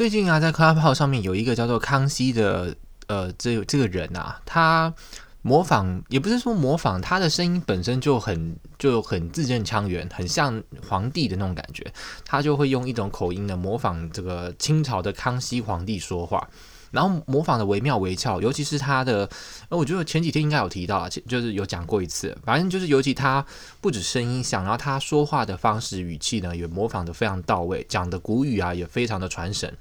最近啊，在 Clubhouse 上面有一个叫做康熙的呃，这这个人啊，他模仿也不是说模仿，他的声音本身就很就很字正腔圆，很像皇帝的那种感觉。他就会用一种口音的模仿这个清朝的康熙皇帝说话。然后模仿的惟妙惟肖，尤其是他的，呃我觉得前几天应该有提到，就是有讲过一次。反正就是，尤其他不止声音像，然后他说话的方式、语气呢，也模仿得非常到位，讲的古语啊，也非常的传神。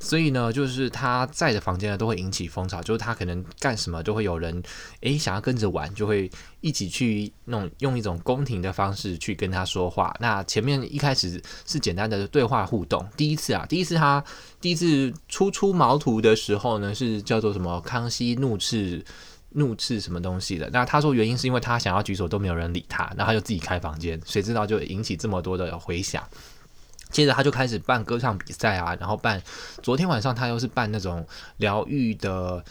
所以呢，就是他在的房间呢，都会引起风潮。就是他可能干什么，都会有人诶想要跟着玩，就会一起去弄用一种宫廷的方式去跟他说话。那前面一开始是简单的对话互动。第一次啊，第一次他第一次初出茅庐的时候呢，是叫做什么？康熙怒斥怒斥什么东西的？那他说原因是因为他想要举手都没有人理他，然后他就自己开房间，谁知道就引起这么多的回响。接着他就开始办歌唱比赛啊，然后办，昨天晚上他又是办那种疗愈的，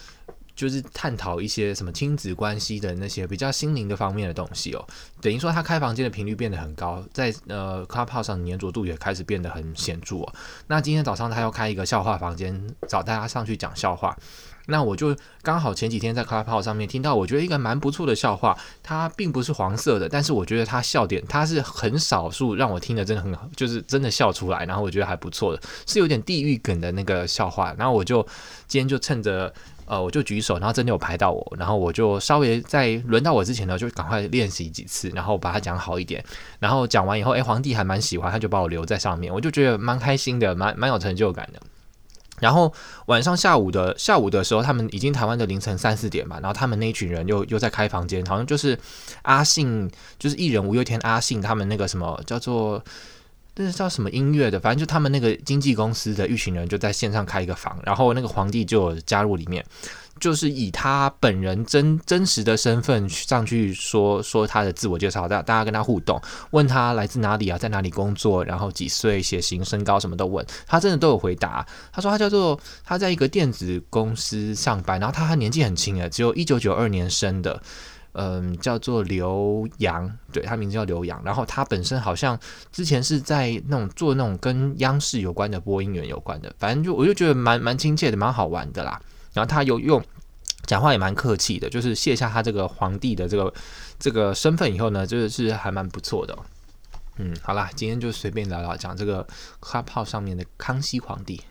就是探讨一些什么亲子关系的那些比较心灵的方面的东西哦。等于说他开房间的频率变得很高，在呃 Clubhouse 上的粘着度也开始变得很显著哦。那今天早上他要开一个笑话房间，找大家上去讲笑话。那我就刚好前几天在 Clubhouse 上面听到，我觉得一个蛮不错的笑话，它并不是黄色的，但是我觉得它笑点，它是很少数让我听的真的很，就是真的笑出来，然后我觉得还不错的，是有点地狱梗的那个笑话。然后我就今天就趁着呃，我就举手，然后真的有排到我，然后我就稍微在轮到我之前呢，就赶快练习几次，然后把它讲好一点。然后讲完以后，诶，皇帝还蛮喜欢，他就把我留在上面，我就觉得蛮开心的，蛮蛮有成就感的。然后晚上下午的下午的时候，他们已经台湾的凌晨三四点吧，然后他们那一群人又又在开房间，好像就是阿信，就是艺人五月天阿信他们那个什么叫做，这是叫什么音乐的，反正就他们那个经纪公司的一群人就在线上开一个房，然后那个皇帝就加入里面。就是以他本人真真实的身份上去说说他的自我介绍，大大家跟他互动，问他来自哪里啊，在哪里工作，然后几岁、血型、身高什么都问，他真的都有回答。他说他叫做他在一个电子公司上班，然后他还年纪很轻诶，只有一九九二年生的，嗯，叫做刘洋，对，他名字叫刘洋。然后他本身好像之前是在那种做那种跟央视有关的播音员有关的，反正就我就觉得蛮蛮亲切的，蛮好玩的啦。然后他有用讲话也蛮客气的，就是卸下他这个皇帝的这个这个身份以后呢，就是还蛮不错的。嗯，好啦，今天就随便聊聊讲这个 Clubhouse 上面的康熙皇帝。